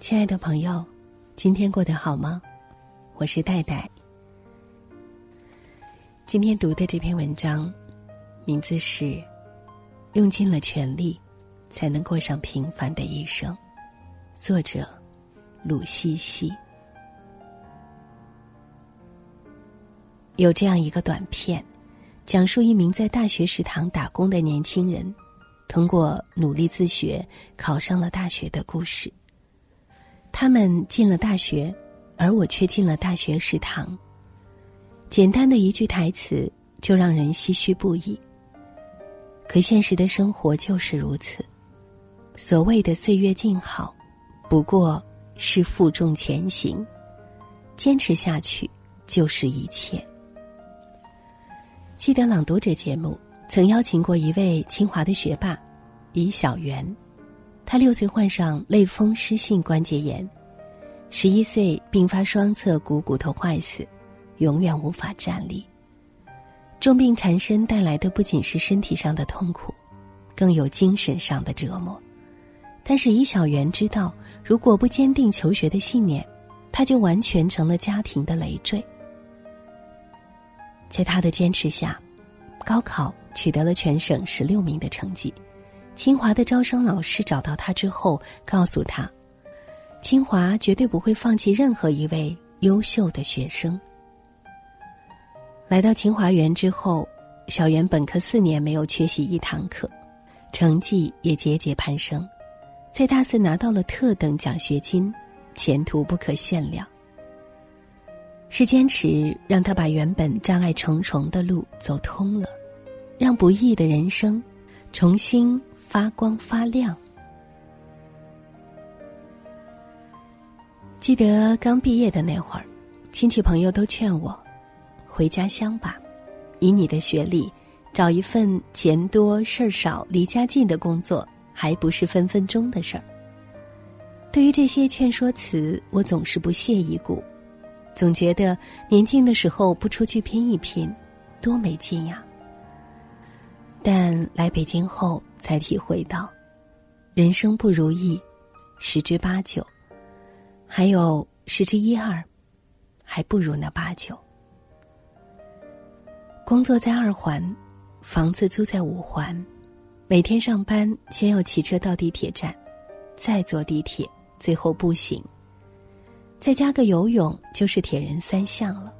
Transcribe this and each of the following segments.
亲爱的朋友，今天过得好吗？我是戴戴。今天读的这篇文章，名字是《用尽了全力，才能过上平凡的一生》，作者鲁西西。有这样一个短片，讲述一名在大学食堂打工的年轻人，通过努力自学考上了大学的故事。他们进了大学，而我却进了大学食堂。简单的一句台词就让人唏嘘不已。可现实的生活就是如此，所谓的岁月静好，不过是负重前行，坚持下去就是一切。记得《朗读者》节目曾邀请过一位清华的学霸，李小媛。他六岁患上类风湿性关节炎，十一岁并发双侧股骨头坏死，永远无法站立。重病缠身带来的不仅是身体上的痛苦，更有精神上的折磨。但是以小媛知道，如果不坚定求学的信念，他就完全成了家庭的累赘。在他的坚持下，高考取得了全省十六名的成绩。清华的招生老师找到他之后，告诉他，清华绝对不会放弃任何一位优秀的学生。来到清华园之后，小袁本科四年没有缺席一堂课，成绩也节节攀升，在大四拿到了特等奖学金，前途不可限量。是坚持让他把原本障碍重重的路走通了，让不易的人生重新。发光发亮。记得刚毕业的那会儿，亲戚朋友都劝我回家乡吧，以你的学历，找一份钱多事儿少、离家近的工作，还不是分分钟的事儿。对于这些劝说词，我总是不屑一顾，总觉得年轻的时候不出去拼一拼，多没劲呀。但来北京后。才体会到，人生不如意，十之八九；还有十之一二，还不如那八九。工作在二环，房子租在五环，每天上班先要骑车到地铁站，再坐地铁，最后步行，再加个游泳，就是铁人三项了。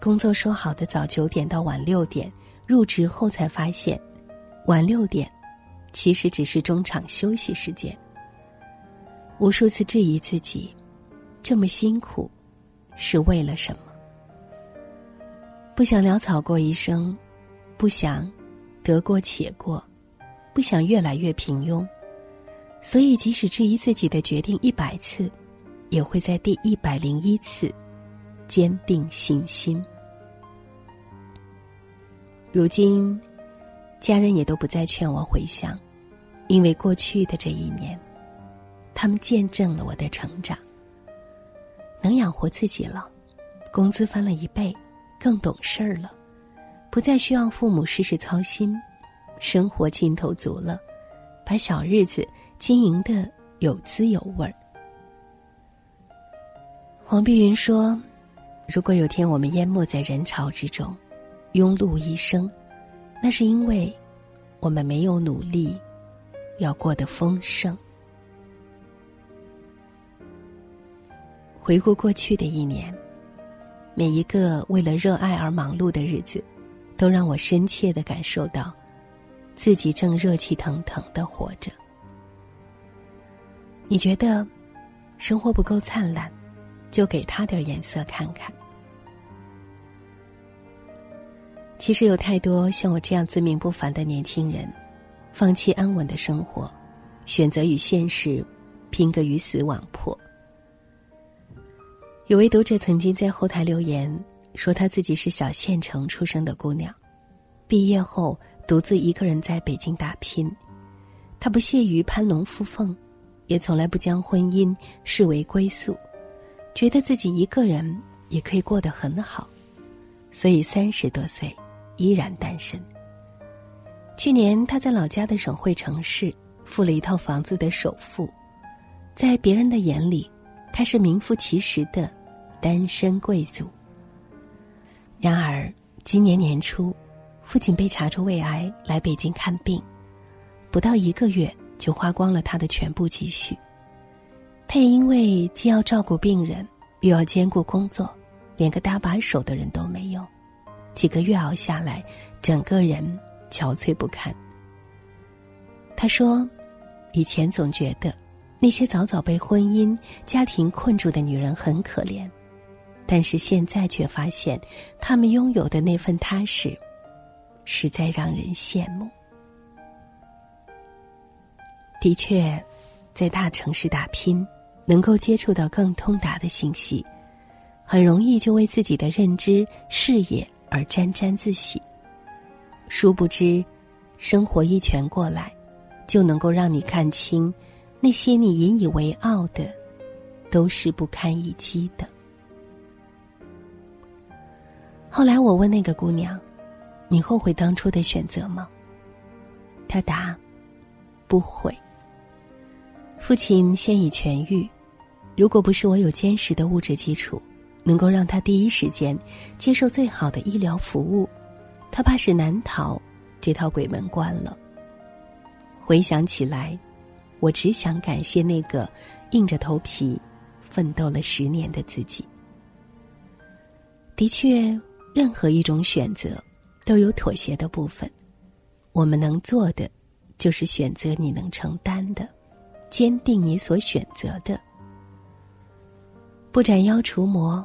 工作说好的早九点到晚六点，入职后才发现。晚六点，其实只是中场休息时间。无数次质疑自己，这么辛苦，是为了什么？不想潦草过一生，不想得过且过，不想越来越平庸，所以即使质疑自己的决定一百次，也会在第一百零一次坚定信心。如今。家人也都不再劝我回乡，因为过去的这一年，他们见证了我的成长。能养活自己了，工资翻了一倍，更懂事儿了，不再需要父母事事操心，生活劲头足了，把小日子经营的有滋有味儿。黄碧云说：“如果有天我们淹没在人潮之中，庸碌一生。”那是因为，我们没有努力，要过得丰盛。回顾过去的一年，每一个为了热爱而忙碌的日子，都让我深切的感受到，自己正热气腾腾的活着。你觉得，生活不够灿烂，就给他点颜色看看。其实有太多像我这样自命不凡的年轻人，放弃安稳的生活，选择与现实拼个鱼死网破。有位读者曾经在后台留言说，他自己是小县城出生的姑娘，毕业后独自一个人在北京打拼。她不屑于攀龙附凤，也从来不将婚姻视为归宿，觉得自己一个人也可以过得很好，所以三十多岁。依然单身。去年，他在老家的省会城市付了一套房子的首付，在别人的眼里，他是名副其实的单身贵族。然而，今年年初，父亲被查出胃癌，来北京看病，不到一个月就花光了他的全部积蓄。他也因为既要照顾病人，又要兼顾工作，连个搭把手的人都没有。几个月熬下来，整个人憔悴不堪。他说：“以前总觉得那些早早被婚姻、家庭困住的女人很可怜。”但是现在却发现，他们拥有的那份踏实，实在让人羡慕。的确，在大城市打拼，能够接触到更通达的信息，很容易就为自己的认知、视野而沾沾自喜。殊不知，生活一拳过来，就能够让你看清，那些你引以为傲的，都是不堪一击的。后来我问那个姑娘：“你后悔当初的选择吗？”她答：“不悔。”父亲现已痊愈，如果不是我有坚实的物质基础，能够让他第一时间接受最好的医疗服务，他怕是难逃这套鬼门关了。回想起来，我只想感谢那个硬着头皮奋斗了十年的自己。的确。任何一种选择，都有妥协的部分。我们能做的，就是选择你能承担的，坚定你所选择的。不斩妖除魔，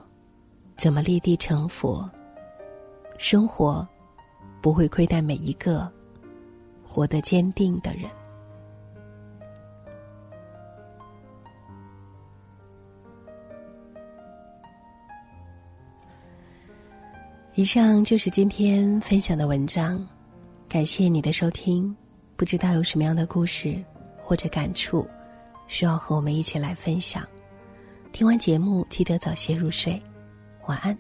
怎么立地成佛？生活不会亏待每一个活得坚定的人。以上就是今天分享的文章，感谢你的收听。不知道有什么样的故事或者感触，需要和我们一起来分享。听完节目，记得早些入睡，晚安，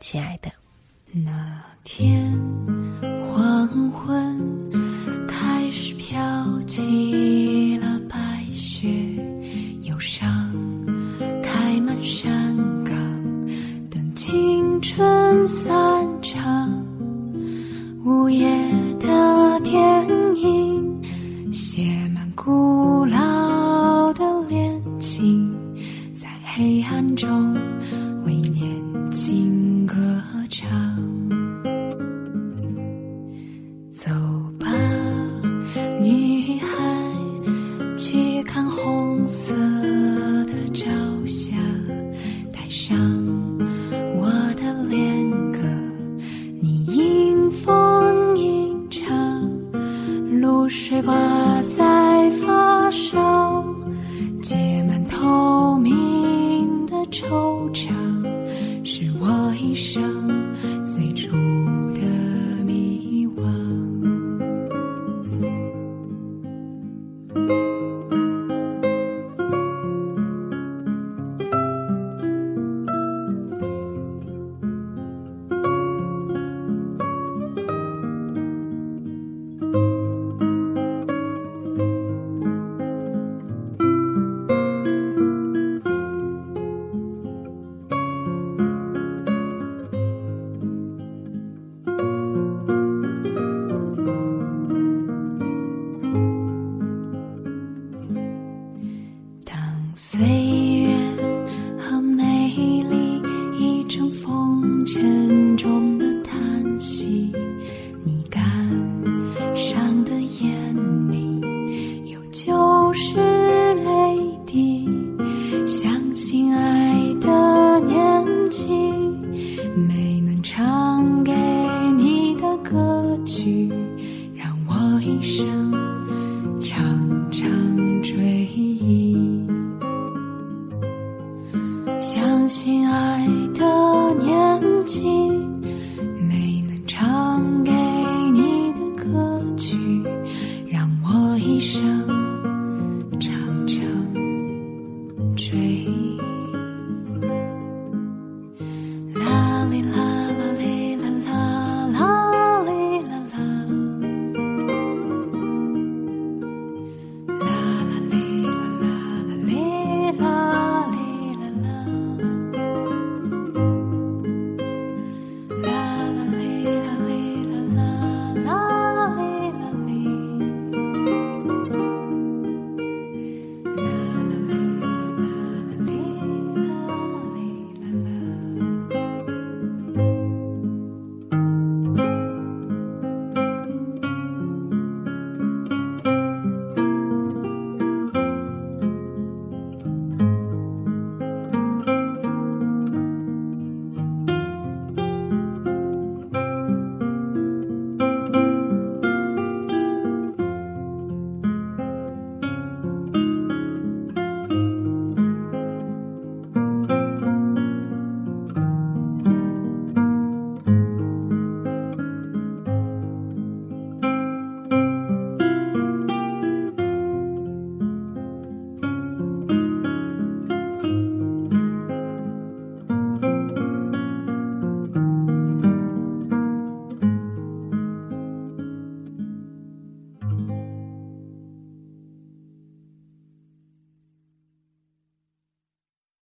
亲爱的。那天黄昏一生。相信爱的年纪。